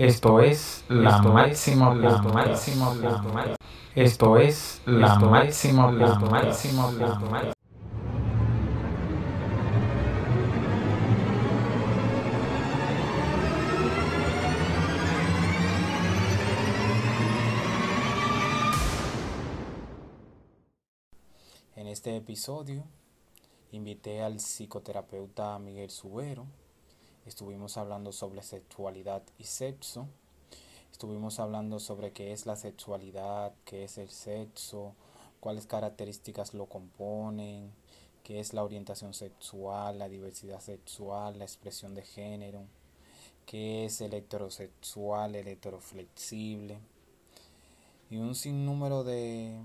Esto es la máximo la máximo la Esto es la máximo la máximo la máximo En este episodio invité al psicoterapeuta Miguel Subero Estuvimos hablando sobre sexualidad y sexo. Estuvimos hablando sobre qué es la sexualidad, qué es el sexo, cuáles características lo componen, qué es la orientación sexual, la diversidad sexual, la expresión de género, qué es el heterosexual, el y un sinnúmero de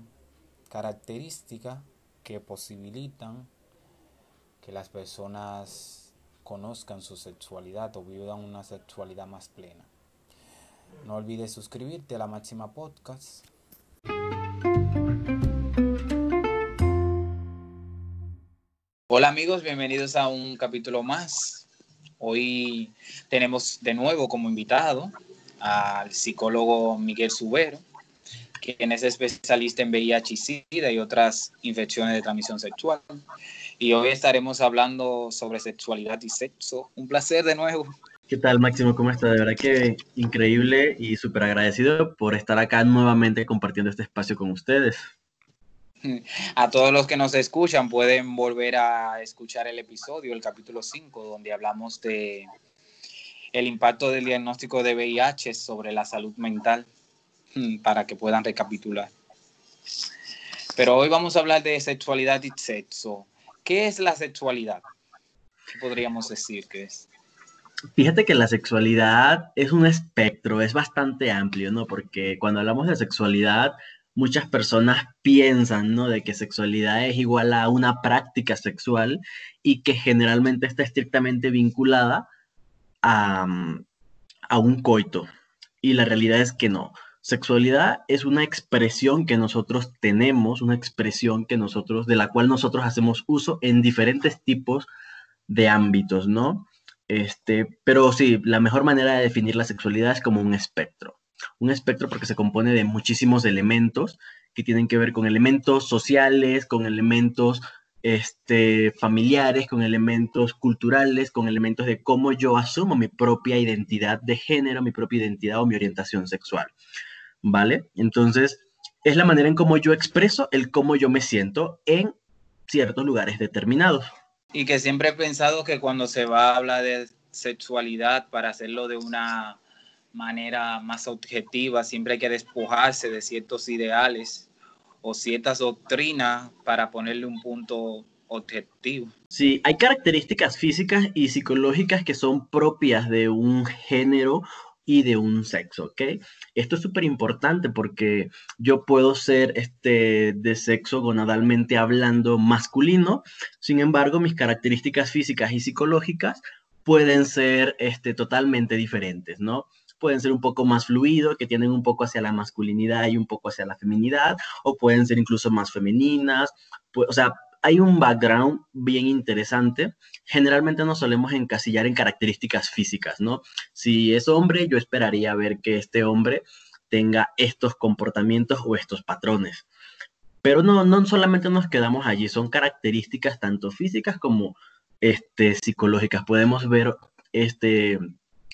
características que posibilitan que las personas conozcan su sexualidad o vivan una sexualidad más plena. No olvides suscribirte a la Máxima Podcast. Hola amigos, bienvenidos a un capítulo más. Hoy tenemos de nuevo como invitado al psicólogo Miguel Subero, quien es especialista en VIH y SIDA y otras infecciones de transmisión sexual y hoy estaremos hablando sobre sexualidad y sexo. Un placer de nuevo. ¿Qué tal, Máximo? ¿Cómo estás? De verdad que increíble y súper agradecido por estar acá nuevamente compartiendo este espacio con ustedes. A todos los que nos escuchan pueden volver a escuchar el episodio, el capítulo 5, donde hablamos de el impacto del diagnóstico de VIH sobre la salud mental, mm, para que puedan recapitular. Pero hoy vamos a hablar de sexualidad y sexo. ¿Qué es la sexualidad? ¿Qué podríamos decir que es? Fíjate que la sexualidad es un espectro, es bastante amplio, ¿no? Porque cuando hablamos de sexualidad, muchas personas piensan, ¿no? De que sexualidad es igual a una práctica sexual y que generalmente está estrictamente vinculada a, a un coito. Y la realidad es que no. Sexualidad es una expresión que nosotros tenemos, una expresión que nosotros, de la cual nosotros hacemos uso en diferentes tipos de ámbitos, ¿no? Este, pero sí, la mejor manera de definir la sexualidad es como un espectro. Un espectro porque se compone de muchísimos elementos que tienen que ver con elementos sociales, con elementos este, familiares, con elementos culturales, con elementos de cómo yo asumo mi propia identidad de género, mi propia identidad o mi orientación sexual. ¿Vale? Entonces, es la manera en cómo yo expreso el cómo yo me siento en ciertos lugares determinados. Y que siempre he pensado que cuando se va a hablar de sexualidad, para hacerlo de una manera más objetiva, siempre hay que despojarse de ciertos ideales o ciertas doctrinas para ponerle un punto objetivo. Sí, hay características físicas y psicológicas que son propias de un género y de un sexo, ¿ok? Esto es súper importante porque yo puedo ser este, de sexo gonadalmente hablando masculino, sin embargo, mis características físicas y psicológicas pueden ser este, totalmente diferentes, ¿no? Pueden ser un poco más fluidos, que tienen un poco hacia la masculinidad y un poco hacia la feminidad, o pueden ser incluso más femeninas, o sea, hay un background bien interesante. Generalmente nos solemos encasillar en características físicas, ¿no? Si es hombre, yo esperaría ver que este hombre tenga estos comportamientos o estos patrones. Pero no, no solamente nos quedamos allí, son características tanto físicas como este, psicológicas. Podemos ver este,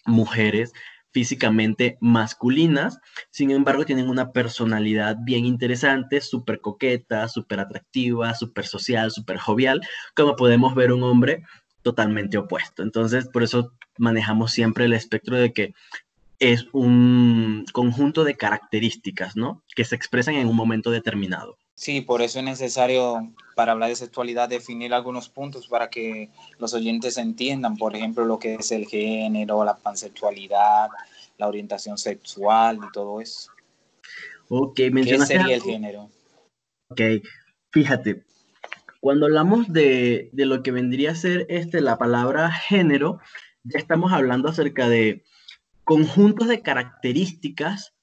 mujeres físicamente masculinas, sin embargo tienen una personalidad bien interesante, súper coqueta, súper atractiva, súper social, súper jovial, como podemos ver un hombre totalmente opuesto. Entonces, por eso manejamos siempre el espectro de que es un conjunto de características, ¿no? Que se expresan en un momento determinado. Sí, por eso es necesario, para hablar de sexualidad, definir algunos puntos para que los oyentes entiendan, por ejemplo, lo que es el género, la pansexualidad, la orientación sexual y todo eso. Ok, mencionaste. ¿Qué sería el género? Ok, fíjate, cuando hablamos de, de, lo que vendría a ser este, la palabra género, ya estamos hablando acerca de conjuntos de características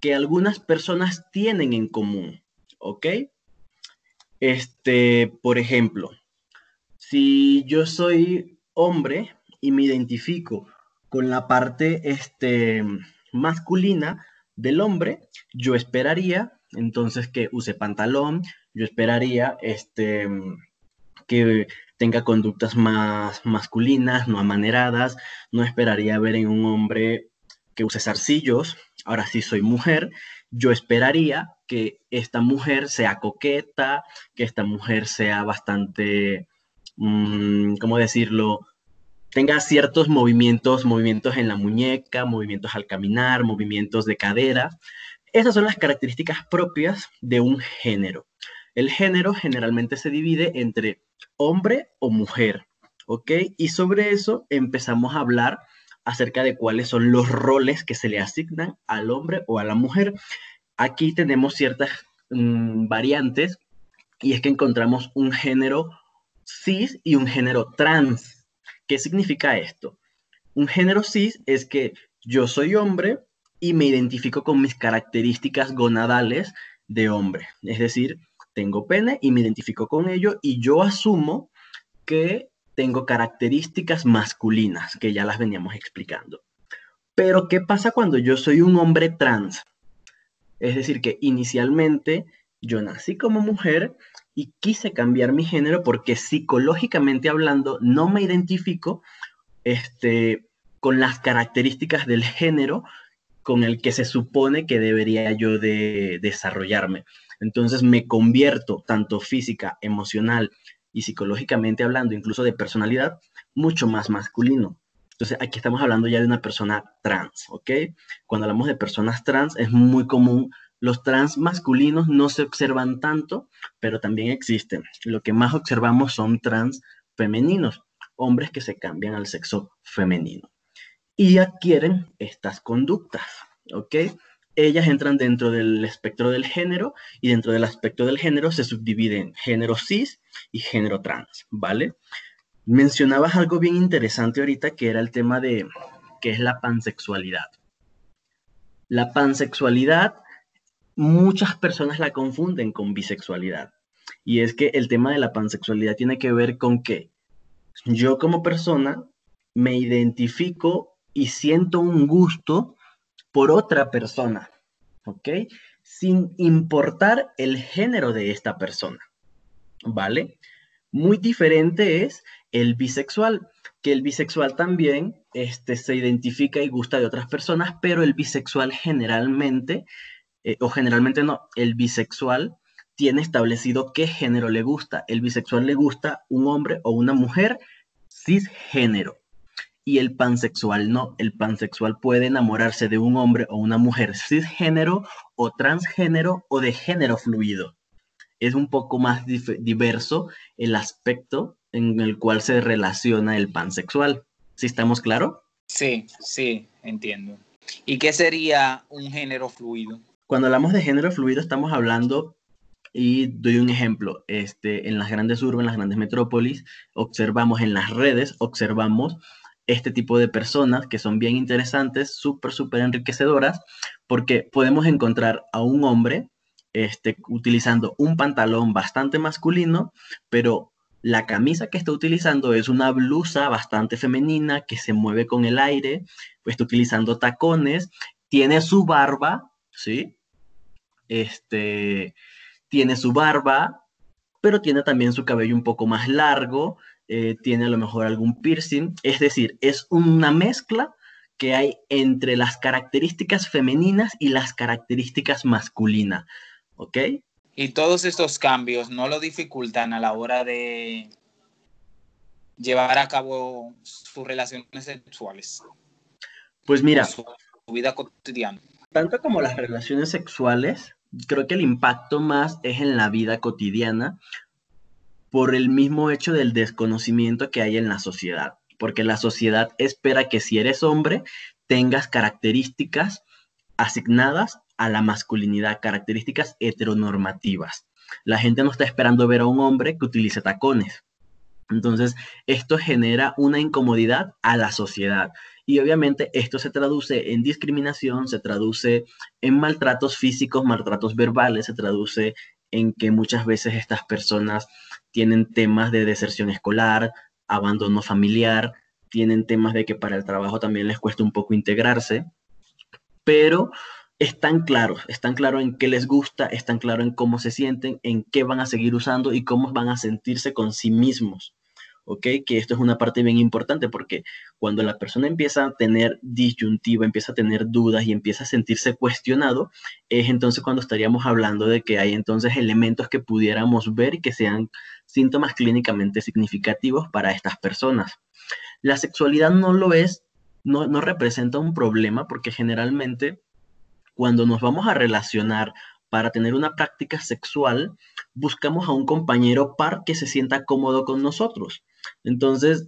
que algunas personas tienen en común. ¿ok? Este, por ejemplo, si yo soy hombre y me identifico con la parte este, masculina del hombre, yo esperaría entonces que use pantalón, yo esperaría este, que tenga conductas más masculinas, no amaneradas, no esperaría ver en un hombre que use zarcillos, ahora sí soy mujer, yo esperaría que esta mujer sea coqueta, que esta mujer sea bastante, mm, ¿cómo decirlo? Tenga ciertos movimientos, movimientos en la muñeca, movimientos al caminar, movimientos de cadera. Esas son las características propias de un género. El género generalmente se divide entre hombre o mujer, ¿ok? Y sobre eso empezamos a hablar acerca de cuáles son los roles que se le asignan al hombre o a la mujer. Aquí tenemos ciertas mm, variantes y es que encontramos un género cis y un género trans. ¿Qué significa esto? Un género cis es que yo soy hombre y me identifico con mis características gonadales de hombre. Es decir, tengo pene y me identifico con ello y yo asumo que tengo características masculinas, que ya las veníamos explicando. Pero, ¿qué pasa cuando yo soy un hombre trans? Es decir, que inicialmente yo nací como mujer y quise cambiar mi género porque psicológicamente hablando no me identifico este, con las características del género con el que se supone que debería yo de desarrollarme. Entonces me convierto tanto física, emocional y psicológicamente hablando, incluso de personalidad, mucho más masculino. Entonces, aquí estamos hablando ya de una persona trans, ¿ok? Cuando hablamos de personas trans, es muy común. Los trans masculinos no se observan tanto, pero también existen. Lo que más observamos son trans femeninos, hombres que se cambian al sexo femenino y adquieren estas conductas, ¿ok? ellas entran dentro del espectro del género y dentro del aspecto del género se subdividen género cis y género trans, ¿vale? Mencionabas algo bien interesante ahorita que era el tema de qué es la pansexualidad. La pansexualidad, muchas personas la confunden con bisexualidad. Y es que el tema de la pansexualidad tiene que ver con que yo como persona me identifico y siento un gusto por otra persona, ¿ok? Sin importar el género de esta persona, ¿vale? Muy diferente es el bisexual, que el bisexual también este, se identifica y gusta de otras personas, pero el bisexual generalmente, eh, o generalmente no, el bisexual tiene establecido qué género le gusta. El bisexual le gusta un hombre o una mujer cisgénero y el pansexual no. El pansexual puede enamorarse de un hombre o una mujer cisgénero o transgénero o de género fluido. Es un poco más diverso el aspecto en el cual se relaciona el pansexual. ¿Sí estamos claros? Sí, sí, entiendo. ¿Y qué sería un género fluido? Cuando hablamos de género fluido estamos hablando y doy un ejemplo, este, en las grandes urbes, en las grandes metrópolis, observamos en las redes, observamos este tipo de personas que son bien interesantes, súper, súper enriquecedoras, porque podemos encontrar a un hombre este, utilizando un pantalón bastante masculino, pero la camisa que está utilizando es una blusa bastante femenina que se mueve con el aire, está utilizando tacones, tiene su barba, ¿sí? Este, tiene su barba, pero tiene también su cabello un poco más largo, eh, tiene a lo mejor algún piercing, es decir, es una mezcla que hay entre las características femeninas y las características masculinas, ¿ok? Y todos estos cambios no lo dificultan a la hora de llevar a cabo sus relaciones sexuales. Pues mira, su vida cotidiana. Tanto como las relaciones sexuales, creo que el impacto más es en la vida cotidiana, por el mismo hecho del desconocimiento que hay en la sociedad, porque la sociedad espera que si eres hombre tengas características asignadas a la masculinidad, características heteronormativas. La gente no está esperando ver a un hombre que utilice tacones. Entonces, esto genera una incomodidad a la sociedad. Y obviamente esto se traduce en discriminación, se traduce en maltratos físicos, maltratos verbales, se traduce en que muchas veces estas personas tienen temas de deserción escolar, abandono familiar, tienen temas de que para el trabajo también les cuesta un poco integrarse, pero están claros, están claros en qué les gusta, están claros en cómo se sienten, en qué van a seguir usando y cómo van a sentirse con sí mismos. ¿Ok? Que esto es una parte bien importante porque cuando la persona empieza a tener disyuntiva, empieza a tener dudas y empieza a sentirse cuestionado, es entonces cuando estaríamos hablando de que hay entonces elementos que pudiéramos ver y que sean síntomas clínicamente significativos para estas personas. La sexualidad no lo es, no, no representa un problema porque generalmente cuando nos vamos a relacionar para tener una práctica sexual, buscamos a un compañero par que se sienta cómodo con nosotros. Entonces,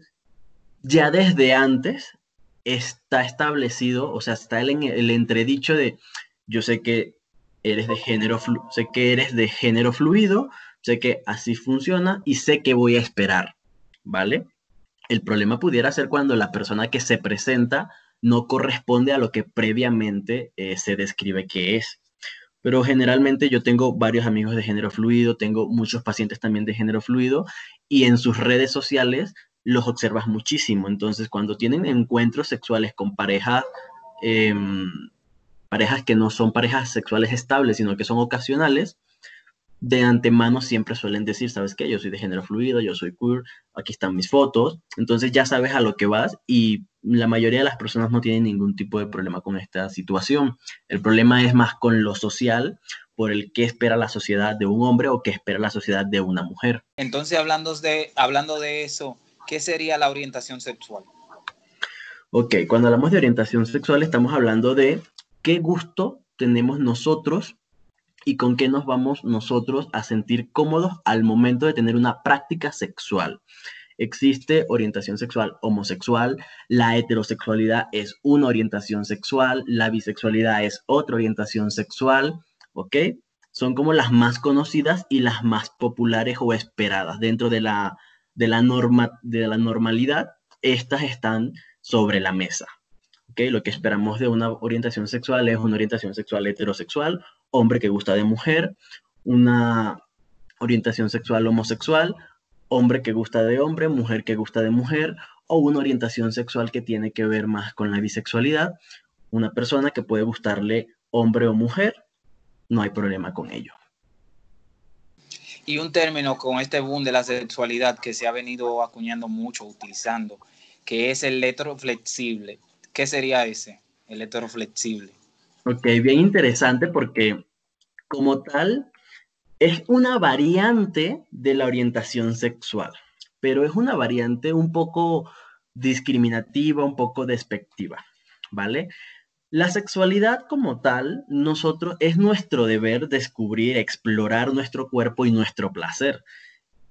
ya desde antes está establecido, o sea, está el, el entredicho de, yo sé que eres de género, sé que eres de género fluido, sé que así funciona y sé que voy a esperar, ¿vale? El problema pudiera ser cuando la persona que se presenta no corresponde a lo que previamente eh, se describe que es. Pero generalmente yo tengo varios amigos de género fluido, tengo muchos pacientes también de género fluido y en sus redes sociales los observas muchísimo. Entonces, cuando tienen encuentros sexuales con parejas, em, parejas que no son parejas sexuales estables, sino que son ocasionales, de antemano siempre suelen decir, ¿sabes qué? Yo soy de género fluido, yo soy queer, aquí están mis fotos. Entonces ya sabes a lo que vas y la mayoría de las personas no tienen ningún tipo de problema con esta situación. El problema es más con lo social, por el qué espera la sociedad de un hombre o qué espera la sociedad de una mujer. Entonces, hablando de, hablando de eso, ¿qué sería la orientación sexual? Ok, cuando hablamos de orientación sexual estamos hablando de qué gusto tenemos nosotros y con qué nos vamos nosotros a sentir cómodos al momento de tener una práctica sexual. Existe orientación sexual homosexual, la heterosexualidad es una orientación sexual, la bisexualidad es otra orientación sexual, ¿ok? Son como las más conocidas y las más populares o esperadas dentro de la, de la, norma, de la normalidad. Estas están sobre la mesa. ¿ok? Lo que esperamos de una orientación sexual es una orientación sexual heterosexual, hombre que gusta de mujer, una orientación sexual homosexual, hombre que gusta de hombre, mujer que gusta de mujer, o una orientación sexual que tiene que ver más con la bisexualidad, una persona que puede gustarle hombre o mujer, no hay problema con ello. Y un término con este boom de la sexualidad que se ha venido acuñando mucho, utilizando, que es el heteroflexible. ¿Qué sería ese, el heteroflexible? Ok, bien interesante porque como tal es una variante de la orientación sexual, pero es una variante un poco discriminativa, un poco despectiva, ¿vale? La sexualidad como tal, nosotros es nuestro deber descubrir, explorar nuestro cuerpo y nuestro placer.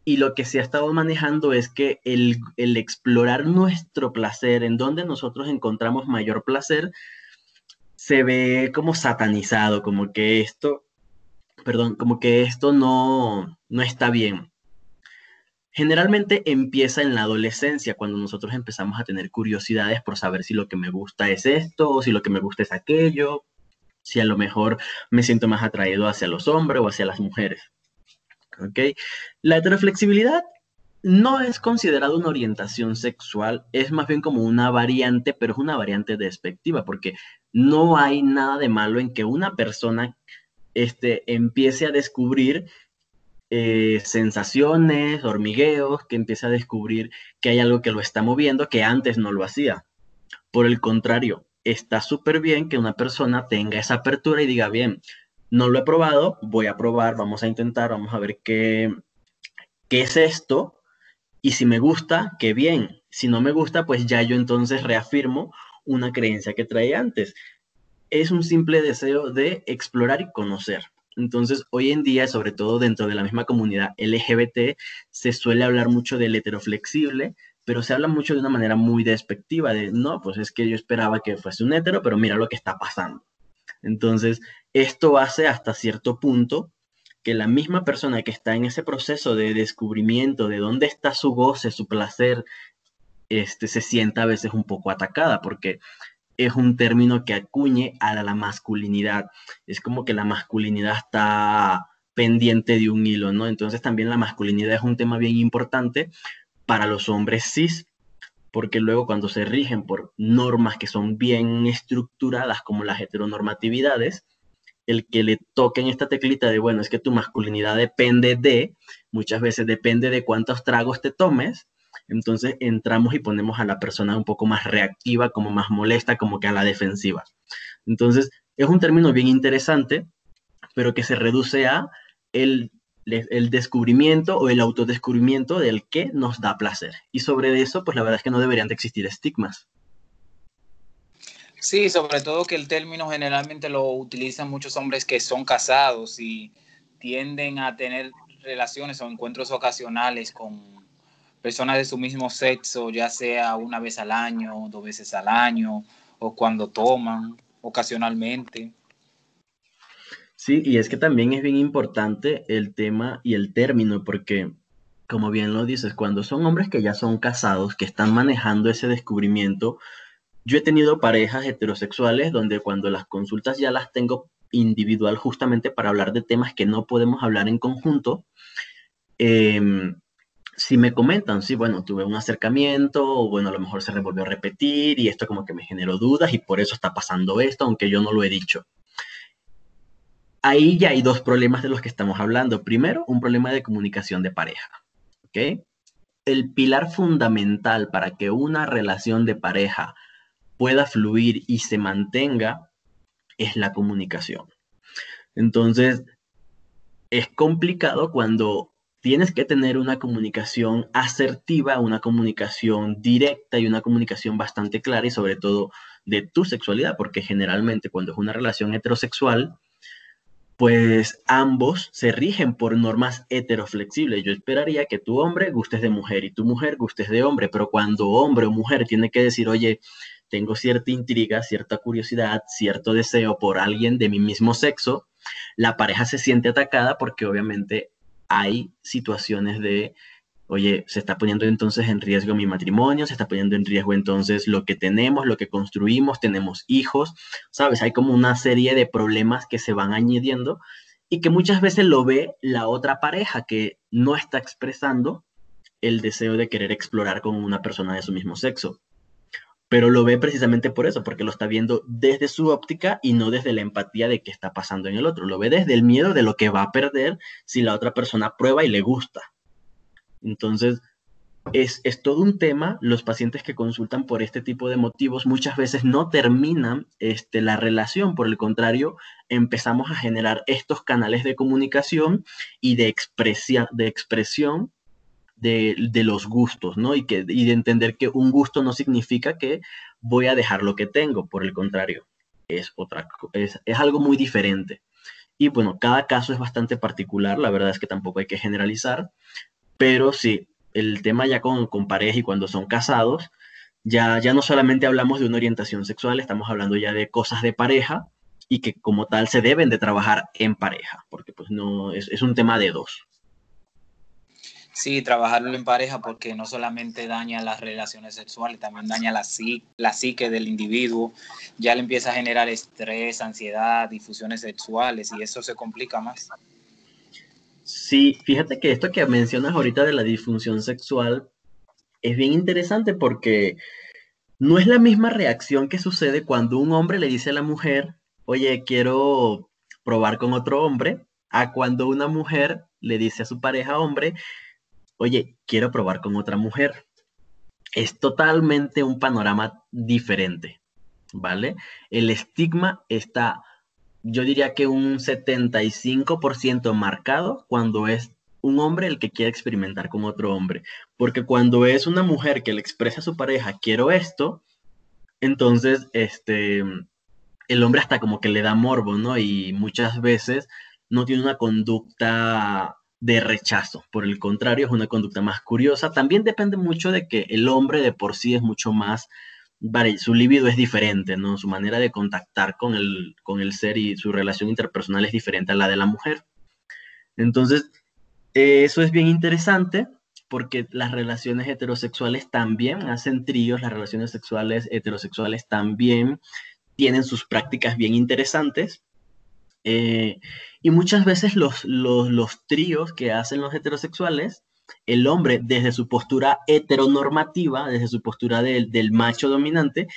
Y lo que se ha estado manejando es que el, el explorar nuestro placer, en donde nosotros encontramos mayor placer, se ve como satanizado, como que esto, perdón, como que esto no, no está bien. Generalmente empieza en la adolescencia, cuando nosotros empezamos a tener curiosidades por saber si lo que me gusta es esto o si lo que me gusta es aquello, si a lo mejor me siento más atraído hacia los hombres o hacia las mujeres. ¿Ok? La heteroflexibilidad no es considerada una orientación sexual, es más bien como una variante, pero es una variante despectiva, porque no hay nada de malo en que una persona este, empiece a descubrir eh, sensaciones, hormigueos, que empieza a descubrir que hay algo que lo está moviendo que antes no lo hacía. Por el contrario, está súper bien que una persona tenga esa apertura y diga, bien, no lo he probado, voy a probar, vamos a intentar, vamos a ver qué, qué es esto. Y si me gusta, qué bien. Si no me gusta, pues ya yo entonces reafirmo una creencia que traía antes. Es un simple deseo de explorar y conocer. Entonces, hoy en día, sobre todo dentro de la misma comunidad LGBT, se suele hablar mucho del heteroflexible, pero se habla mucho de una manera muy despectiva, de, no, pues es que yo esperaba que fuese un hetero, pero mira lo que está pasando. Entonces, esto hace hasta cierto punto que la misma persona que está en ese proceso de descubrimiento de dónde está su goce, su placer, este, se sienta a veces un poco atacada, porque es un término que acuñe a la masculinidad. Es como que la masculinidad está pendiente de un hilo, ¿no? Entonces también la masculinidad es un tema bien importante para los hombres cis, porque luego cuando se rigen por normas que son bien estructuradas como las heteronormatividades, el que le toquen esta teclita de, bueno, es que tu masculinidad depende de, muchas veces depende de cuántos tragos te tomes, entonces entramos y ponemos a la persona un poco más reactiva, como más molesta, como que a la defensiva. Entonces, es un término bien interesante, pero que se reduce a el, el descubrimiento o el autodescubrimiento del que nos da placer. Y sobre eso, pues la verdad es que no deberían de existir estigmas. Sí, sobre todo que el término generalmente lo utilizan muchos hombres que son casados y tienden a tener relaciones o encuentros ocasionales con personas de su mismo sexo, ya sea una vez al año, dos veces al año, o cuando toman ocasionalmente. Sí, y es que también es bien importante el tema y el término, porque como bien lo dices, cuando son hombres que ya son casados, que están manejando ese descubrimiento, yo he tenido parejas heterosexuales donde cuando las consultas ya las tengo individual justamente para hablar de temas que no podemos hablar en conjunto, em, si me comentan, sí, bueno, tuve un acercamiento, o bueno, a lo mejor se revolvió a repetir y esto como que me generó dudas y por eso está pasando esto, aunque yo no lo he dicho. Ahí ya hay dos problemas de los que estamos hablando. Primero, un problema de comunicación de pareja, ¿ok? El pilar fundamental para que una relación de pareja pueda fluir y se mantenga es la comunicación. Entonces, es complicado cuando tienes que tener una comunicación asertiva, una comunicación directa y una comunicación bastante clara y sobre todo de tu sexualidad, porque generalmente cuando es una relación heterosexual, pues ambos se rigen por normas heteroflexibles. Yo esperaría que tu hombre gustes de mujer y tu mujer gustes de hombre, pero cuando hombre o mujer tiene que decir, oye, tengo cierta intriga, cierta curiosidad, cierto deseo por alguien de mi mismo sexo, la pareja se siente atacada porque obviamente hay situaciones de, oye, se está poniendo entonces en riesgo mi matrimonio, se está poniendo en riesgo entonces lo que tenemos, lo que construimos, tenemos hijos, ¿sabes? Hay como una serie de problemas que se van añadiendo y que muchas veces lo ve la otra pareja que no está expresando el deseo de querer explorar con una persona de su mismo sexo pero lo ve precisamente por eso, porque lo está viendo desde su óptica y no desde la empatía de qué está pasando en el otro. Lo ve desde el miedo de lo que va a perder si la otra persona prueba y le gusta. Entonces, es, es, todo un tema. Los pacientes que consultan por este tipo de motivos muchas veces no terminan este, la relación. Por el contrario, empezamos a generar estos canales de comunicación y de, expresia, de expresión de, los gustos, ¿no? Y, que, de entender que un gusto no significa que voy a dejar lo que tengo, por el contrario, es, otra, es, es algo muy diferente. Y bueno, cada caso es bastante particular, la verdad es que tampoco hay que generalizar, pero sí, el tema ya con, con pareja y cuando son casados, ya, ya no solamente hablamos de una orientación sexual, estamos hablando ya de cosas de pareja y que como tal se deben de trabajar en pareja, porque pues no, es, es un tema de dos. Sí, trabajarlo en pareja porque no solamente daña las relaciones sexuales, también daña la, la psique del individuo, ya le empieza a generar estrés, ansiedad, difusiones sexuales y eso se complica más. Sí, fíjate que esto que mencionas ahorita de la disfunción sexual es bien interesante porque no es la misma reacción que sucede cuando un hombre le dice a la mujer, oye, quiero probar con otro hombre, a cuando una mujer le dice a su pareja hombre, oye, quiero probar con otra mujer. Es totalmente un panorama diferente, ¿vale? El estigma está, yo diría que un 75% marcado cuando es un hombre el que quiere experimentar con otro hombre. Porque cuando es una mujer que le expresa a su pareja, quiero esto, entonces, este, el hombre hasta como que le da morbo, ¿no? Y muchas veces no tiene una conducta de rechazo. Por el contrario, es una conducta más curiosa. También depende mucho de que el hombre de por sí es mucho más, su libido es diferente, ¿no? Su manera de contactar con el, con el ser y su relación interpersonal es diferente a la de la mujer. Entonces, eso es bien interesante porque las relaciones heterosexuales también hacen tríos, las relaciones sexuales heterosexuales también tienen sus prácticas bien interesantes eh, y muchas veces los, los, tríos que hacen los heterosexuales el hombre desde su postura heteronormativa, desde su postura del, del macho dominante,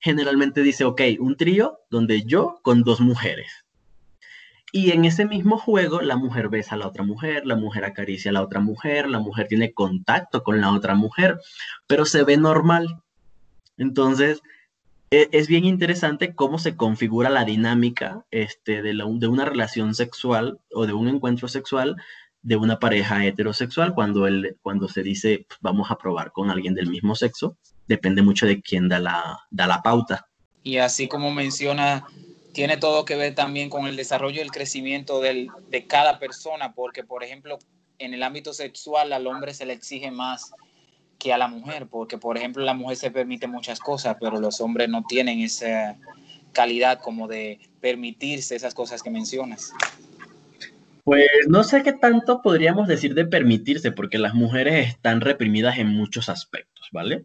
generalmente dice, ok, un trío donde yo con dos mujeres. Y en ese mismo juego, la mujer besa a la otra mujer, la mujer acaricia a la otra mujer, la mujer tiene contacto con la otra mujer, pero se ve normal. Entonces, es bien interesante cómo se configura la dinámica este, de, una relación sexual o de un encuentro sexual de una pareja heterosexual cuando, se dice pues, vamos a probar con alguien del mismo sexo. Depende mucho de quién da la, pauta. Y así como menciona, tiene todo que ver también con el desarrollo y el crecimiento de cada persona, porque por ejemplo, en el ámbito sexual al hombre se le exige más que a la mujer, porque por ejemplo la mujer se permite muchas cosas, pero los hombres no tienen esa calidad como de permitirse esas cosas que mencionas. Pues no sé qué tanto podríamos decir de permitirse, porque las mujeres están reprimidas en muchos aspectos, ¿vale?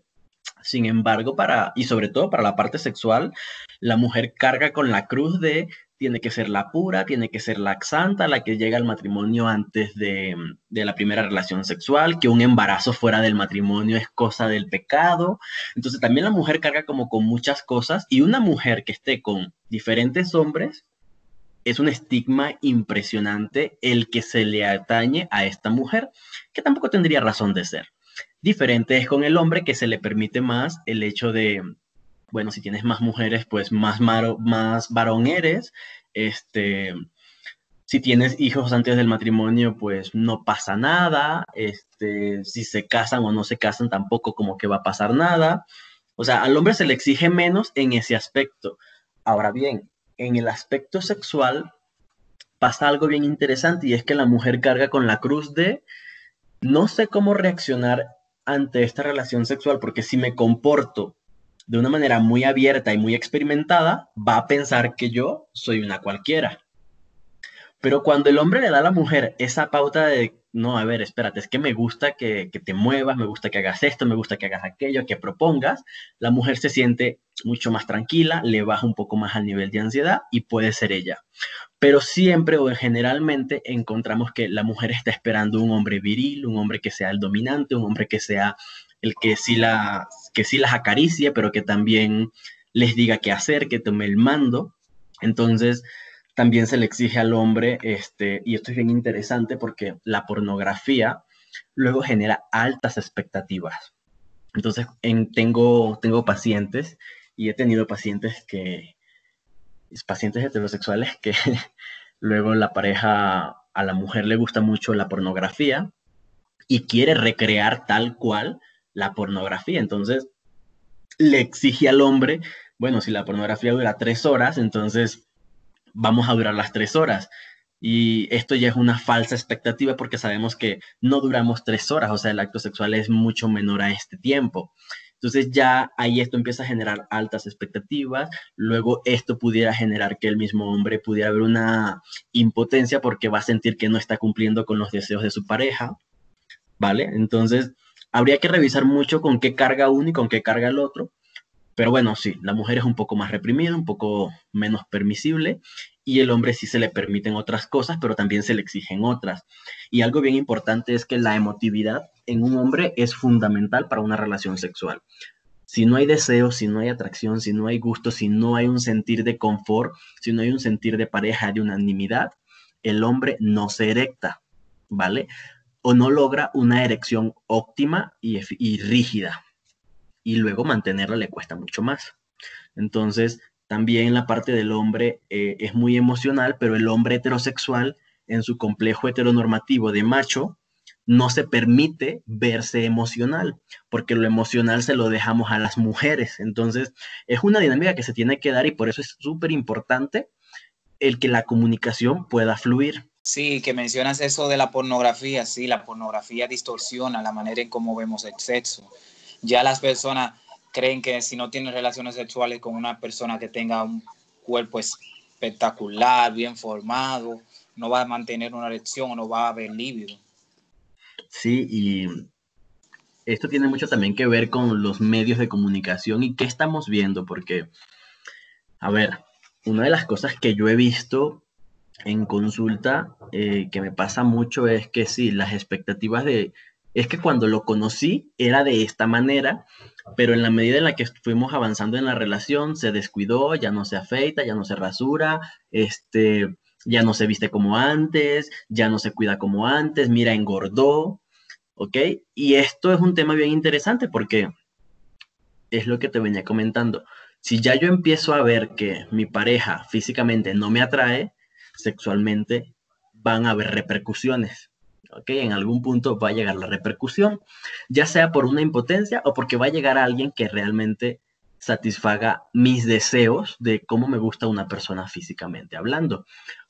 Sin embargo, para, y sobre todo para la parte sexual, la mujer carga con la cruz de tiene que ser la pura, tiene que ser la santa, la que llega al matrimonio antes de, de, la primera relación sexual, que un embarazo fuera del matrimonio es cosa del pecado. Entonces también la mujer carga como con muchas cosas y una mujer que esté con diferentes hombres es un estigma impresionante el que se le atañe a esta mujer, que tampoco tendría razón de ser. Diferente es con el hombre que se le permite más el hecho de, bueno, si tienes más mujeres, pues más, más varón eres. Este, si tienes hijos antes del matrimonio, pues no pasa nada. Este, si se casan o no se casan, tampoco como que va a pasar nada. O sea, al hombre se le exige menos en ese aspecto. Ahora bien, en el aspecto sexual pasa algo bien interesante y es que la mujer carga con la cruz de no sé cómo reaccionar ante esta relación sexual porque si me comporto de una manera muy abierta y muy experimentada, va a pensar que yo soy una cualquiera. Pero cuando el hombre le da a la mujer esa pauta de, no, a ver, espérate, es que me gusta que, que, te muevas, me gusta que hagas esto, me gusta que hagas aquello, que propongas, la mujer se siente mucho más tranquila, le baja un poco más al nivel de ansiedad y puede ser ella. Pero siempre o generalmente encontramos que la mujer está esperando un hombre viril, un hombre que sea el dominante, un hombre que sea el que sí, la, que sí las acaricie, pero que también les diga qué hacer, que tome el mando. Entonces, también se le exige al hombre, este, y esto es bien interesante porque la pornografía luego genera altas expectativas. Entonces, tengo, tengo pacientes y he tenido pacientes que, pacientes heterosexuales que luego la pareja, a la mujer le gusta mucho la pornografía y quiere recrear tal cual la pornografía. Entonces, le exige al hombre, bueno, si la pornografía dura tres horas, entonces vamos a durar las tres horas. Y esto ya es una falsa expectativa porque sabemos que no duramos tres horas, o sea, el acto sexual es mucho menor a este tiempo. Entonces ya ahí esto empieza a generar altas expectativas, luego esto pudiera generar que el mismo hombre pudiera ver una impotencia porque va a sentir que no está cumpliendo con los deseos de su pareja, ¿vale? Entonces habría que revisar mucho con qué carga uno y con qué carga el otro, pero bueno, sí, la mujer es un poco más reprimida, un poco menos permisible y el hombre sí se le permiten otras cosas, pero también se le exigen otras. Y algo bien importante es que la emotividad en un hombre es fundamental para una relación sexual. Si no hay deseo, si no hay atracción, si no hay gusto, si no hay un sentir de confort, si no hay un sentir de pareja, de unanimidad, el hombre no se erecta, ¿vale? O no logra una erección óptima y, rígida. Y luego mantenerla le cuesta mucho más. Entonces, también la parte del hombre eh, es muy emocional, pero el hombre heterosexual, en su complejo heteronormativo de macho, no se permite verse emocional, porque lo emocional se lo dejamos a las mujeres. Entonces, es una dinámica que se tiene que dar y por eso es súper importante el que la comunicación pueda fluir. Sí, que mencionas eso de la pornografía, sí, la pornografía distorsiona la manera en cómo vemos el sexo. Ya las personas creen que si no tienen relaciones sexuales con una persona que tenga un cuerpo espectacular, bien formado, no va a mantener una erección o no va a haber líbido. Sí, y esto tiene mucho también que ver con los medios de comunicación y qué estamos viendo, porque, a ver, una de las cosas que yo he visto en consulta eh, que me pasa mucho es que sí, las expectativas de es que cuando lo conocí era de esta manera, pero en la medida en la que fuimos avanzando en la relación, se descuidó, ya no se afeita, ya no se rasura, este, ya no se viste como antes, ya no se cuida como antes, mira, engordó, ¿ok? Y esto es un tema bien interesante porque es lo que te venía comentando. Si ya yo empiezo a ver que mi pareja físicamente no me atrae, sexualmente van a haber repercusiones. ¿ok? En algún punto va a llegar la repercusión, ya sea por una impotencia o porque va a llegar a alguien que realmente satisfaga mis deseos de cómo me gusta una persona físicamente hablando.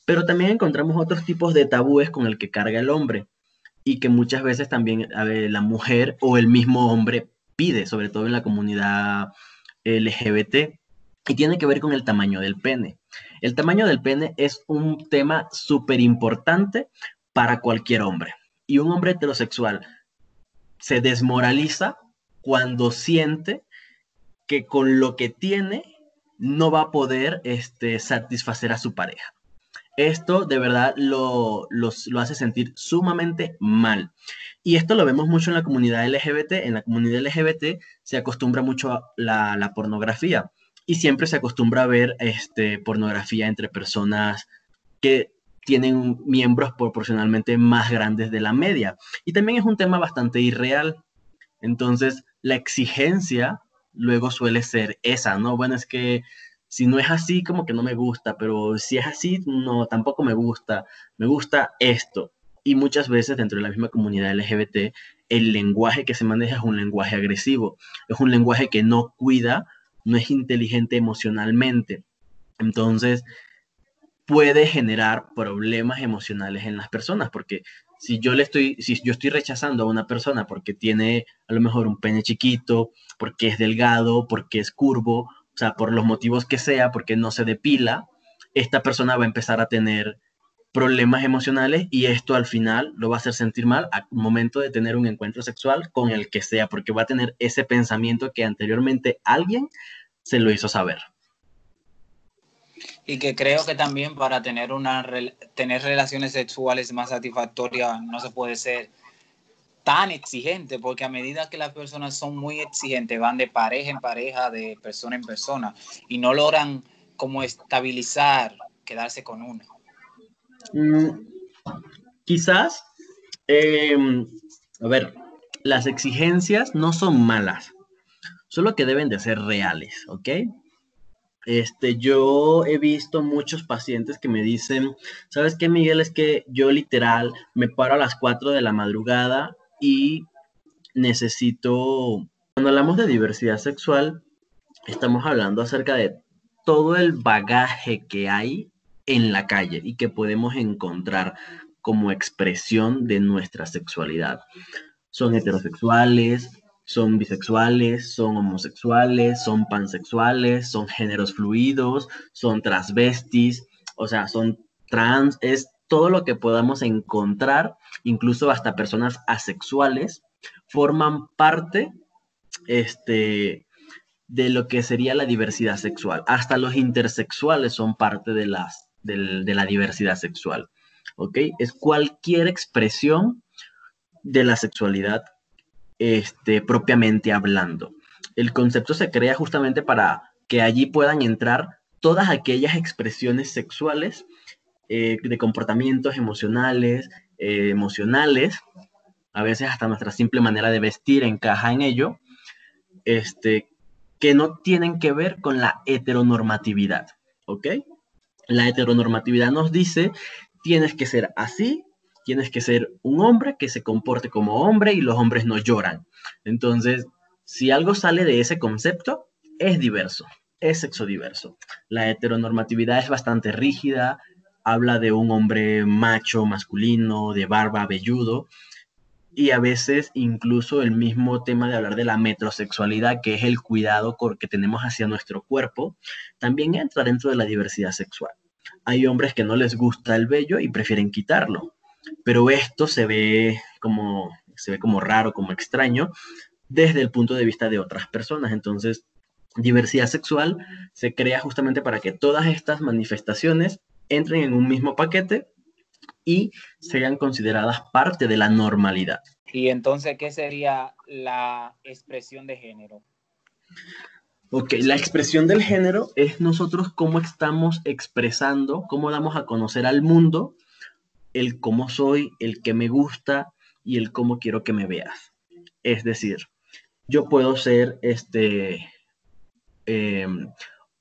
Pero también encontramos otros tipos de tabúes con el que carga el hombre y que muchas veces también la mujer o el mismo hombre pide, sobre todo en la comunidad LGBT, y tiene que ver con el tamaño del pene. El tamaño del pene es un tema súper importante para cualquier hombre. Y un hombre heterosexual se desmoraliza cuando siente que con lo que tiene no va a poder este, satisfacer a su pareja. Esto de verdad lo, lo hace sentir sumamente mal. Y esto lo vemos mucho en la comunidad LGBT. En la comunidad LGBT se acostumbra mucho a la, la pornografía y siempre se acostumbra a ver este, pornografía entre personas que tienen miembros proporcionalmente más grandes de la media. Y también es un tema bastante irreal. Entonces, la exigencia luego suele ser esa, ¿no? Bueno, es que si no es así, como que no me gusta, pero si es así, no, tampoco me gusta. Me gusta esto. Y muchas veces dentro de la misma comunidad LGBT, el lenguaje que se maneja es un lenguaje agresivo, es un lenguaje que no cuida, no es inteligente emocionalmente. Entonces, puede generar problemas emocionales en las personas, porque si yo le estoy, si yo estoy rechazando a una persona porque tiene a lo mejor un pene chiquito, porque es delgado, porque es curvo, o sea, por los motivos que sea, porque no se depila, esta persona va a empezar a tener problemas emocionales y esto al final lo va a hacer sentir mal al momento de tener un encuentro sexual con el que sea, porque va a tener ese pensamiento que anteriormente alguien se lo hizo saber y que creo que también para tener, una, tener relaciones sexuales más satisfactorias no se puede ser tan exigente, porque a medida que las personas son muy exigentes, van de pareja en pareja, de persona en persona, y no logran como estabilizar, quedarse con una. Mm, quizás, em, a ver, las exigencias no son malas, solo que deben de ser reales, ¿ok? Este, yo he visto muchos pacientes que me dicen, ¿sabes qué, Miguel? Es que yo literal me paro a las 4 de la madrugada y necesito, cuando hablamos de diversidad sexual, estamos hablando acerca de todo el bagaje que hay en la calle y que podemos encontrar como expresión de nuestra sexualidad. Son heterosexuales, son bisexuales, son homosexuales, son pansexuales, son géneros fluidos, son transvestis, o sea, son trans, es todo lo que podamos encontrar, incluso hasta personas asexuales, forman parte este, de lo que sería la diversidad sexual. Hasta los intersexuales son parte de, las, de la diversidad sexual. ¿Ok? Es cualquier expresión de la sexualidad este, propiamente hablando. El concepto se crea justamente para que allí puedan entrar todas aquellas expresiones sexuales eh, de comportamientos emocionales, eh, emocionales, a veces hasta nuestra simple manera de vestir encaja en ello, este, que no tienen que ver con la heteronormatividad, ¿ok? La heteronormatividad nos dice, tienes que ser así, tienes que ser un hombre que se comporte como hombre y los hombres no lloran. Entonces, si algo sale de ese concepto, es diverso, es sexo diverso. La heteronormatividad es bastante rígida, habla de un hombre macho, masculino, de barba, velludo, y a veces incluso el mismo tema de hablar de la metrosexualidad, que es el cuidado que tenemos hacia nuestro cuerpo, también entra dentro de la diversidad sexual. Hay hombres que no les gusta el vello y prefieren quitarlo pero esto se ve como, se ve como raro, como extraño, desde el punto de vista de otras personas. Entonces, diversidad sexual se crea justamente para que todas estas manifestaciones entren en un mismo paquete y sean consideradas parte de la normalidad. Y entonces, ¿qué sería la expresión de género? Ok, la expresión del género es nosotros cómo estamos expresando, cómo damos a conocer al mundo el cómo soy, el que me gusta y el cómo quiero que me veas. Es decir, yo puedo ser este em,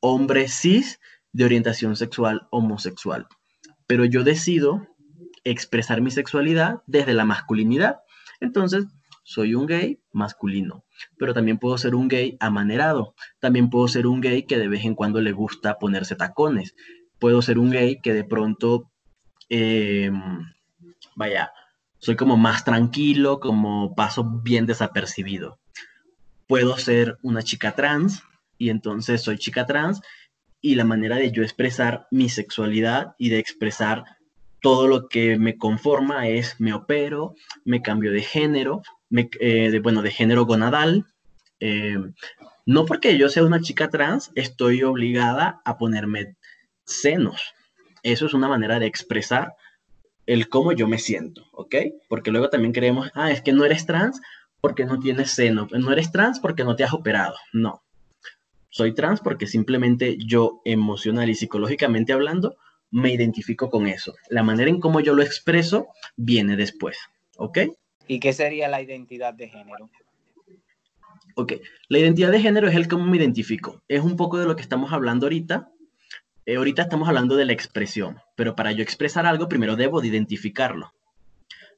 hombre cis de orientación sexual homosexual, pero yo decido expresar mi sexualidad desde la masculinidad. Entonces, soy un gay masculino, pero también puedo ser un gay amanerado, también puedo ser un gay que de vez en cuando le gusta ponerse tacones, puedo ser un gay que de pronto, em, vaya, soy como más tranquilo, como paso bien desapercibido. Puedo ser una chica trans y entonces soy chica trans y la manera de yo expresar mi sexualidad y de expresar todo lo que me conforma es me opero, me cambio de género, eh, de, bueno, de género gonadal. Eh, no porque yo sea una chica trans, estoy obligada a ponerme senos. Eso es una manera de expresar el cómo yo me siento, ¿ok? Porque luego también creemos, ah, es que no eres trans porque no tienes seno, no eres trans porque no te has operado. No. Soy trans porque simplemente yo emocional y psicológicamente hablando me identifico con eso. La manera en cómo yo lo expreso viene después, ¿ok? ¿Y qué sería la identidad de género? Ok, la identidad de género es el cómo me identifico. Es un poco de lo que estamos hablando ahorita. Eh, ahorita estamos hablando de la expresión, pero para yo expresar algo, primero debo de identificarlo.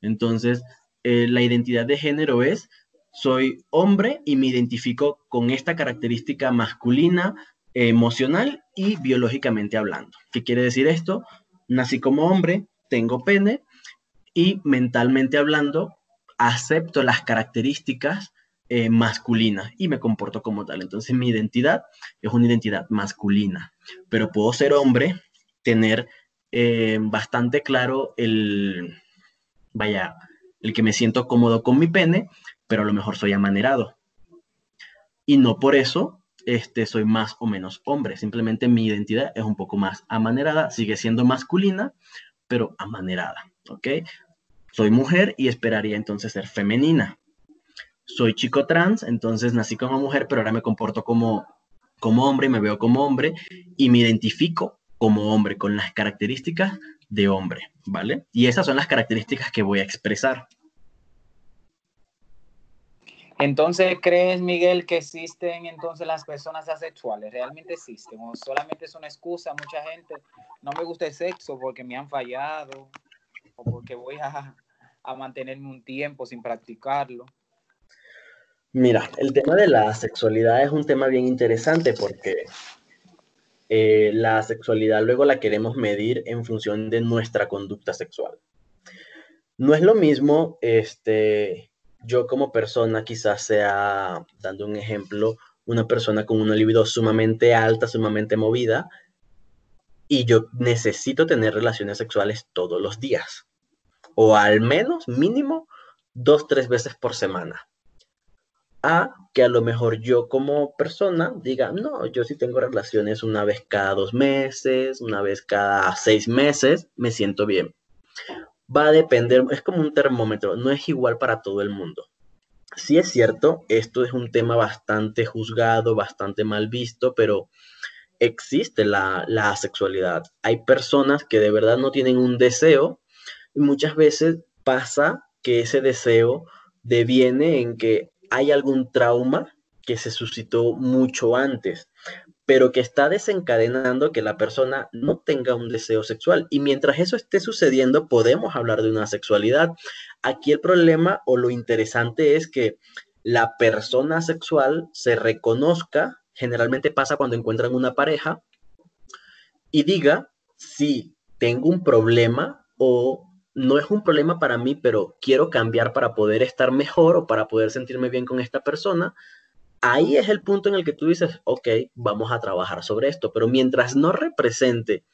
Entonces, eh, la identidad de género es, soy hombre y me identifico con esta característica masculina, emocional y biológicamente hablando. ¿Qué quiere decir esto? Nací como hombre, tengo pene y mentalmente hablando acepto las características eh, masculinas y me comporto como tal. Entonces mi identidad es una identidad masculina, pero puedo ser hombre, tener eh, bastante claro el, vaya, el que me siento cómodo con mi pene, pero a lo mejor soy amanerado. Y no por eso este, soy más o menos hombre, simplemente mi identidad es un poco más amanerada, sigue siendo masculina, pero amanerada, ¿ok? Soy mujer y esperaría entonces ser femenina. Soy chico trans, entonces nací como mujer, pero ahora me comporto como, como hombre me veo como hombre y me identifico como hombre con las características de hombre, ¿vale? Y esas son las características que voy a expresar. Entonces, ¿crees, Miguel, que existen entonces las personas asexuales? ¿Realmente existen? ¿O solamente es una excusa? Mucha gente, no me gusta el sexo porque me han fallado o porque voy a, a mantenerme un tiempo sin practicarlo? Mira, el tema de la sexualidad es un tema bien interesante porque eh, la sexualidad luego la queremos medir en función de nuestra conducta sexual. No es lo mismo, este, yo como persona quizás sea, dando un ejemplo, una persona con una libido sumamente alta, sumamente movida, y yo necesito tener relaciones sexuales todos los días o al menos mínimo dos, tres veces por semana. A que a lo mejor yo como persona diga, no, yo sí tengo relaciones una vez cada dos meses, una vez cada seis meses, me siento bien. Va a depender, es como un termómetro, no es igual para todo el mundo. Sí es cierto, esto es un tema bastante juzgado, bastante mal visto, pero existe la, la sexualidad. Hay personas que de verdad no tienen un deseo y muchas veces pasa que ese deseo deviene en que hay algún trauma que se suscitó mucho antes, pero que está desencadenando que la persona no tenga un deseo sexual. Y mientras eso esté sucediendo, podemos hablar de una sexualidad. Aquí el problema o lo interesante es que la persona sexual se reconozca, generalmente pasa cuando encuentran una pareja, y diga si tengo un problema o no es un problema para mí, pero quiero cambiar para poder estar mejor o para poder sentirme bien con esta persona, ahí es el punto en el que tú dices, ok, vamos a trabajar sobre esto, pero mientras no represente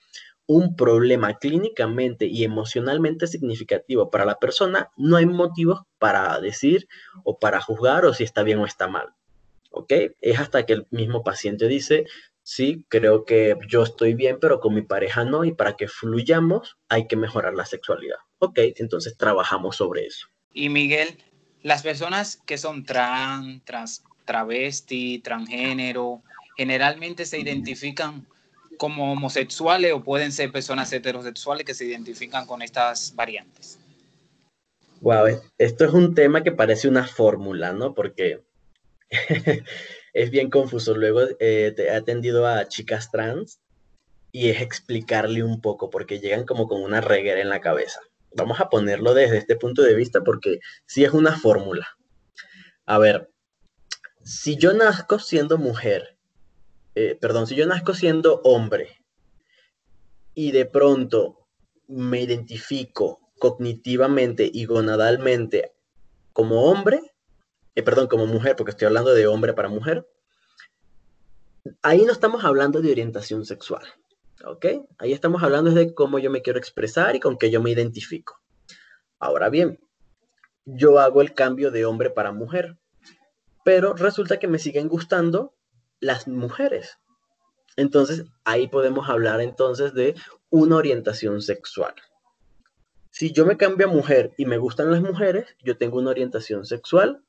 un problema clínicamente y emocionalmente significativo para la persona, no hay motivos para decir o para juzgar o si está bien o está mal. ¿Ok? Es hasta que el mismo paciente dice, sí, creo que yo estoy bien, pero con mi pareja no, y para que fluyamos hay que mejorar la sexualidad. Ok, entonces trabajamos sobre eso. Y Miguel, las personas que son trans, trans travesti, transgénero, generalmente se identifican como homosexuales o pueden ser personas heterosexuales que se identifican con estas variantes. Wow, esto es un tema que parece una fórmula, ¿no? Porque es bien confuso. Luego eh, he atendido a chicas trans y es explicarle un poco porque llegan como con una reguera en la cabeza. Vamos a ponerlo desde este punto de vista porque sí es una fórmula. A ver, si yo nazco siendo mujer eh, perdón, si yo nazco siendo hombre y de pronto me identifico cognitivamente y gonadalmente como hombre, eh, perdón, como mujer, porque estoy hablando de hombre para mujer, ahí no estamos hablando de orientación sexual, ¿ok? Ahí estamos hablando de cómo yo me quiero expresar y con qué yo me identifico. Ahora bien, yo hago el cambio de hombre para mujer, pero resulta que me siguen gustando las mujeres. Entonces, ahí podemos hablar entonces de una orientación sexual. Si yo me cambio a mujer y me gustan las mujeres, yo tengo una orientación sexual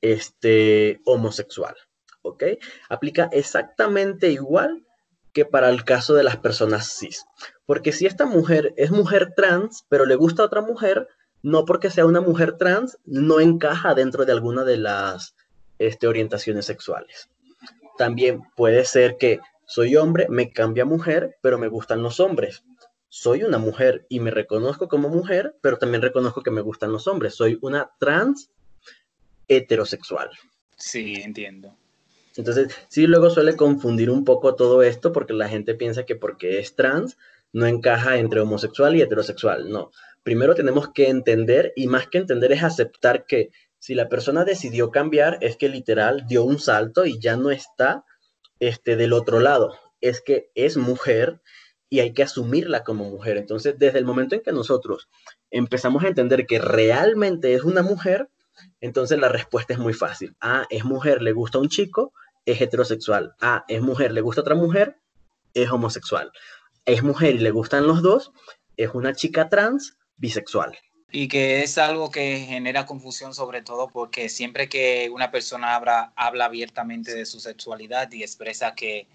este, homosexual. ¿Ok? Aplica exactamente igual que para el caso de las personas cis. Porque si esta mujer es mujer trans, pero le gusta a otra mujer, no porque sea una mujer trans, no encaja dentro de alguna de las este, orientaciones sexuales. También puede ser que soy hombre, me cambia a mujer, pero me gustan los hombres. Soy una mujer y me reconozco como mujer, pero también reconozco que me gustan los hombres. Soy una trans heterosexual. Sí, entiendo. Entonces, sí, luego suele confundir un poco todo esto porque la gente piensa que porque es trans no encaja entre homosexual y heterosexual. No, primero tenemos que entender y más que entender es aceptar que si la persona decidió cambiar, es que literal dio un salto y ya no está este, del otro lado. Es que es mujer y hay que asumirla como mujer. Entonces, desde el momento en que nosotros empezamos a entender que realmente es una mujer, entonces la respuesta es muy fácil. Ah, es mujer, le gusta un chico, es heterosexual. Ah, es mujer, le gusta otra mujer, es homosexual. Es mujer y le gustan los dos, es una chica trans, bisexual y que es algo que genera confusión sobre todo porque siempre que una persona habla, habla abiertamente de su sexualidad y expresa que,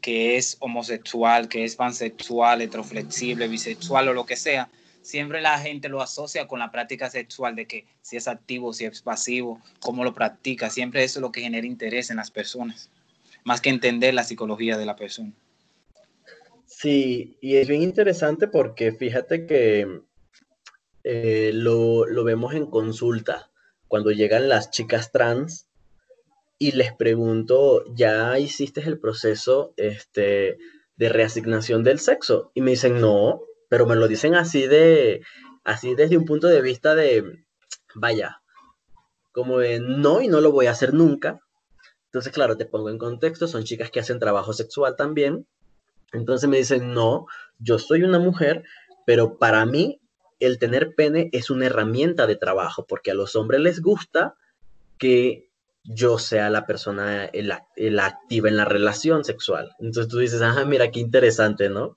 que es homosexual, que es pansexual, heteroflexible, bisexual o lo que sea, siempre la gente lo asocia con la práctica sexual de que si es activo, si es pasivo, cómo lo practica, siempre eso es lo que genera interés en las personas, más que entender la psicología de la persona. Sí, y es bien interesante porque fíjate que eh, lo, vemos en consulta, cuando llegan las chicas trans y les pregunto, ¿ya hiciste el proceso este, de reasignación del sexo? Y me dicen, no, pero me lo dicen así de, así desde un punto de vista de, vaya, como de no y no lo voy a hacer nunca. Entonces, claro, te pongo en contexto, son chicas que hacen trabajo sexual también. Entonces me dicen, no, yo soy una mujer, pero para mí el tener pene es una herramienta de trabajo, porque a los hombres les gusta que yo sea la persona activa en la relación sexual. Entonces tú dices, ah, mira qué interesante, ¿no?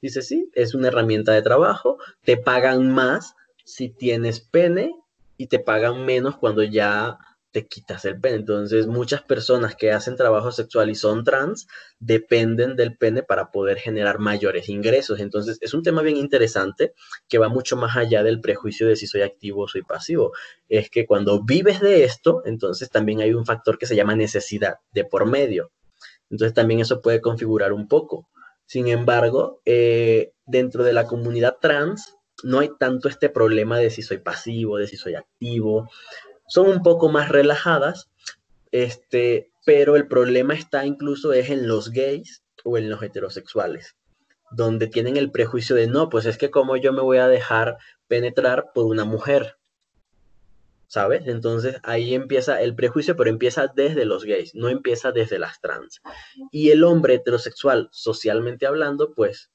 Dice, sí, es una herramienta de trabajo, te pagan más si tienes pene y te pagan menos cuando ya te quitas el pene. Entonces, muchas personas que hacen trabajo sexual y son trans dependen del pene para poder generar mayores ingresos. Entonces, es un tema bien interesante que va mucho más allá del prejuicio de si soy activo o soy pasivo. Es que cuando vives de esto, entonces también hay un factor que se llama necesidad de por medio. Entonces, también eso puede configurar un poco. Sin embargo, eh, dentro de la comunidad trans, no hay tanto este problema de si soy pasivo, de si soy activo, son un poco más relajadas, este, pero el problema está incluso es en los gays o en los heterosexuales, donde tienen el prejuicio de no, pues es que como yo me voy a dejar penetrar por una mujer, ¿sabes? Entonces ahí empieza el prejuicio, pero empieza desde los gays, no empieza desde las trans. Y el hombre heterosexual, socialmente hablando, pues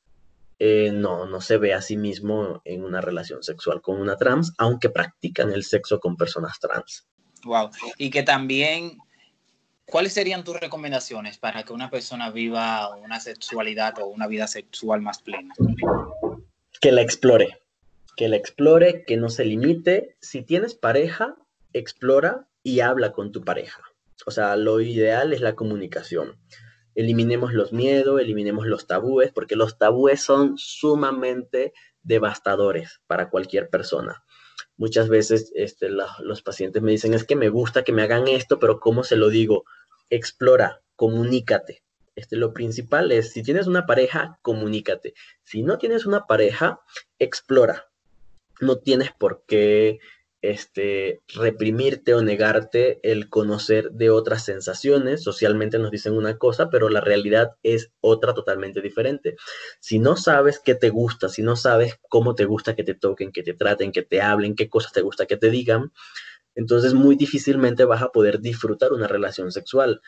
eh, no, no se ve a sí mismo en una relación sexual con una trans, aunque practican el sexo con personas trans. Wow. Y que también ¿Cuáles serían tus recomendaciones para que una persona viva una sexualidad o una vida sexual más plena? Que la explore, que la explore, que no se limite. Si tienes pareja, explora y habla con tu pareja. O sea, lo ideal es la comunicación. Eliminemos los miedos, eliminemos los tabúes, porque los tabúes son sumamente devastadores para cualquier persona. Muchas veces este, los pacientes me dicen, es que me gusta que me hagan esto, pero ¿cómo se lo digo? explora, comunícate. Este, lo principal es, si tienes una pareja, comunícate. Si no tienes una pareja, explora. No tienes por qué este, reprimirte o negarte el conocer de otras sensaciones. Socialmente nos dicen una cosa, pero la realidad es otra totalmente diferente. Si no sabes qué te gusta, si no sabes cómo te gusta que te toquen, que te traten, que te hablen, qué cosas te gusta que te digan, entonces muy difícilmente vas a poder disfrutar una relación sexual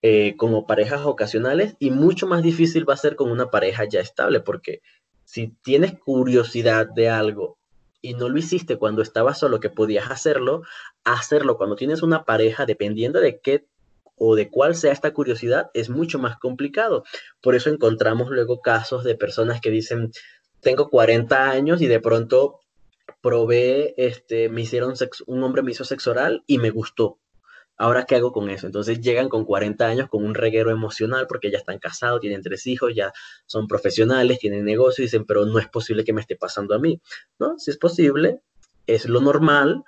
eh, como parejas ocasionales y mucho más difícil va a ser con una pareja ya estable, porque si tienes curiosidad de algo y no lo hiciste cuando estabas solo que podías hacerlo, hacerlo cuando tienes una pareja, dependiendo de qué o de cuál sea esta curiosidad, es mucho más complicado. Por eso encontramos luego casos de personas que dicen, tengo 40 años y de pronto probé, este, me hicieron un hombre me hizo sexo oral y me gustó. Ahora, ¿qué hago con eso? Entonces llegan con 40 años con un reguero emocional porque ya están casados, tienen tres hijos, ya son profesionales, tienen negocio y dicen, pero no es posible que me esté pasando a mí. ¿No? Si es posible, es lo normal,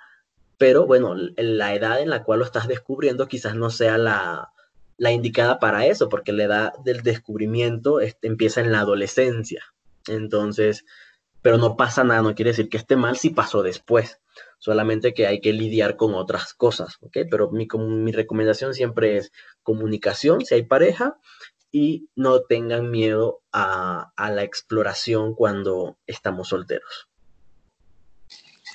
pero bueno, la edad en la cual lo estás descubriendo quizás no sea la, la indicada para eso, porque la edad del descubrimiento este, empieza en la adolescencia. Entonces, pero no pasa nada, no quiere decir que esté mal si pasó después, solamente que hay que lidiar con otras cosas, ¿ok? Pero mi, mi recomendación siempre es comunicación, si hay pareja, y no tengan miedo a, a la exploración cuando estamos solteros.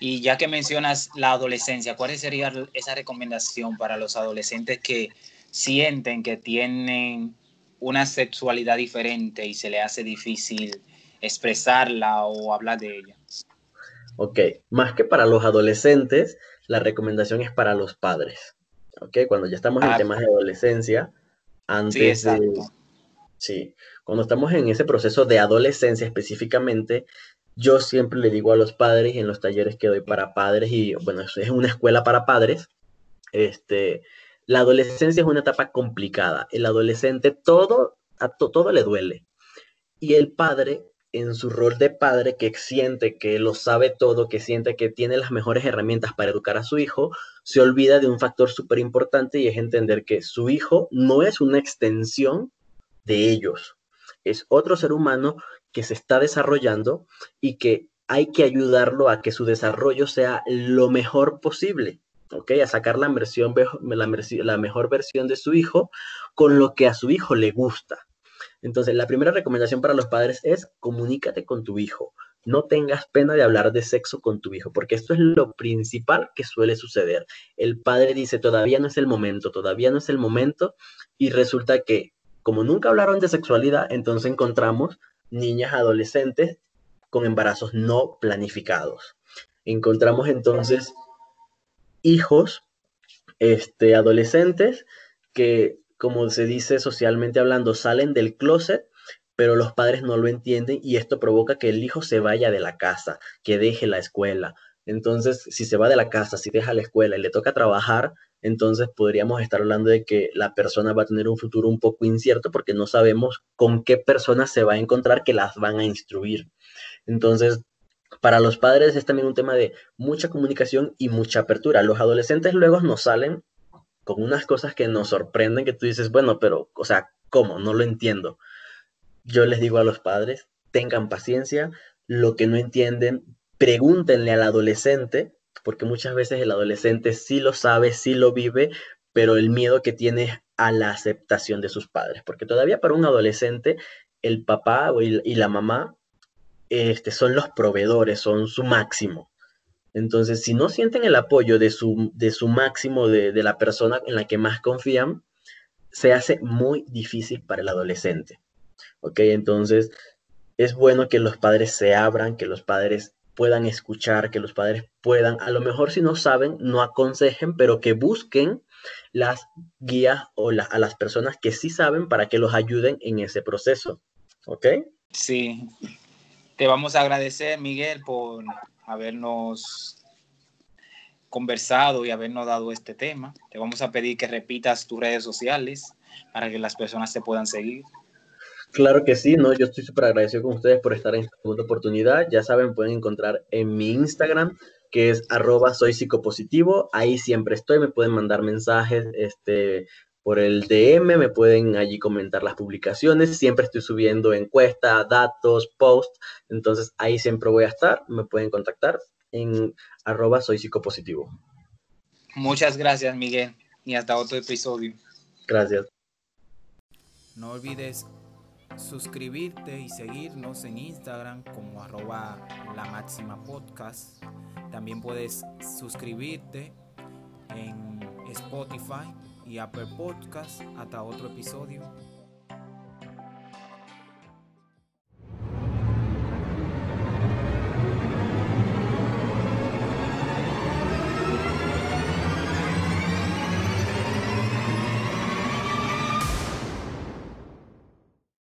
Y ya que mencionas la adolescencia, ¿cuál sería esa recomendación para los adolescentes que sienten que tienen una sexualidad diferente y se le hace difícil expresarla o hablar de ella. Ok, más que para los adolescentes, la recomendación es para los padres. Ok, cuando ya estamos en ah, temas de adolescencia, antes sí, de... Sí, cuando estamos en ese proceso de adolescencia específicamente, yo siempre le digo a los padres en los talleres que doy para padres y bueno, es una escuela para padres, este, la adolescencia es una etapa complicada. El adolescente todo, a todo le duele. Y el padre en su rol de padre que siente que lo sabe todo, que siente que tiene las mejores herramientas para educar a su hijo, se olvida de un factor súper importante y es entender que su hijo no es una extensión de ellos, es otro ser humano que se está desarrollando y que hay que ayudarlo a que su desarrollo sea lo mejor posible. ¿ok? A sacar la, versión, la, la mejor versión de su hijo con lo que a su hijo le gusta. Entonces, la primera recomendación para los padres es comunícate con tu hijo. No tengas pena de hablar de sexo con tu hijo, porque esto es lo principal que suele suceder. El padre dice, todavía no es el momento, todavía no es el momento, y resulta que, como nunca hablaron de sexualidad, entonces encontramos niñas adolescentes con embarazos no planificados. Encontramos entonces hijos este, adolescentes que como se dice socialmente hablando, salen del closet, pero los padres no lo entienden y esto provoca que el hijo se vaya de la casa, que deje la escuela. Entonces, si se va de la casa, si deja la escuela y le toca trabajar, entonces podríamos estar hablando de que la persona va a tener un futuro un poco incierto porque no sabemos con qué personas se va a encontrar que las van a instruir. Entonces, para los padres es también un tema de mucha comunicación y mucha apertura. Los adolescentes luego nos salen con unas cosas que nos sorprenden, que tú dices, bueno, pero, o sea, ¿cómo? No lo entiendo. Yo les digo a los padres, tengan paciencia, lo que no entienden, pregúntenle al adolescente, porque muchas veces el adolescente sí lo sabe, sí lo vive, pero el miedo que tiene a la aceptación de sus padres, porque todavía para un adolescente el papá y la mamá este, son los proveedores, son su máximo. Entonces, si no sienten el apoyo de su, de su máximo, de, la persona en la que más confían, se hace muy difícil para el adolescente. ¿Ok? Entonces, es bueno que los padres se abran, que los padres puedan escuchar, que los padres puedan, a lo mejor si no saben, no aconsejen, pero que busquen las guías o a las personas que sí saben para que los ayuden en ese proceso. ¿Ok? Sí. Te vamos a agradecer, Miguel, por habernos conversado y habernos dado este tema. Te vamos a pedir que repitas tus redes sociales para que las personas te puedan seguir. Claro que sí, ¿no? Yo estoy súper agradecido con ustedes por estar en esta segunda oportunidad. Ya saben, pueden encontrar en mi Instagram, que es arroba soy psicopositivo. Ahí siempre estoy, me pueden mandar mensajes este, por el DM, me pueden allí comentar las publicaciones. Siempre estoy subiendo encuestas, datos, posts. Entonces ahí siempre voy a estar. Me pueden contactar en arroba soy psicopositivo. Muchas gracias, Miguel. Y hasta otro episodio. Gracias. No olvides suscribirte y seguirnos en Instagram como arroba la máxima podcast. También puedes suscribirte en Spotify y Apple Podcast. Hasta otro episodio.